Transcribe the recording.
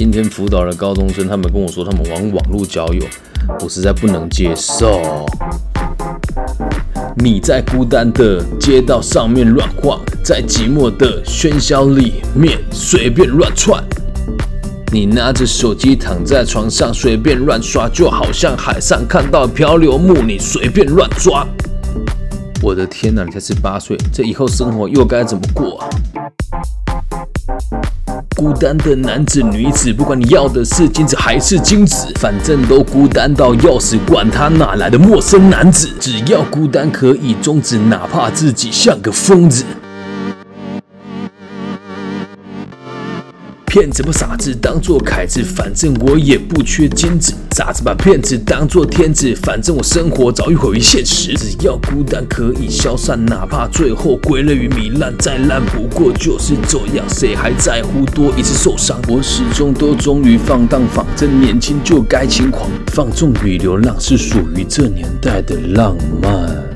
今天辅导的高中生，他们跟我说他们玩网络交友，我实在不能接受。你在孤单的街道上面乱晃，在寂寞的喧嚣里面随便乱窜。你拿着手机躺在床上随便乱刷，就好像海上看到漂流木，你随便乱抓。我的天哪，你才十八岁，这以后生活又该怎么过啊？孤单的男子女子，不管你要的是金子还是精子，反正都孤单到要死，管他哪来的陌生男子，只要孤单可以终止，哪怕自己像个疯子。骗子把傻子当作凯子，反正我也不缺金子。傻子把骗子当作天子，反正我生活早已毁于现实。只要孤单可以消散，哪怕最后归类于糜烂，再烂不过就是这样。谁还在乎多一次受伤？我始终都忠于放荡，反正年轻就该轻狂。放纵与流浪是属于这年代的浪漫。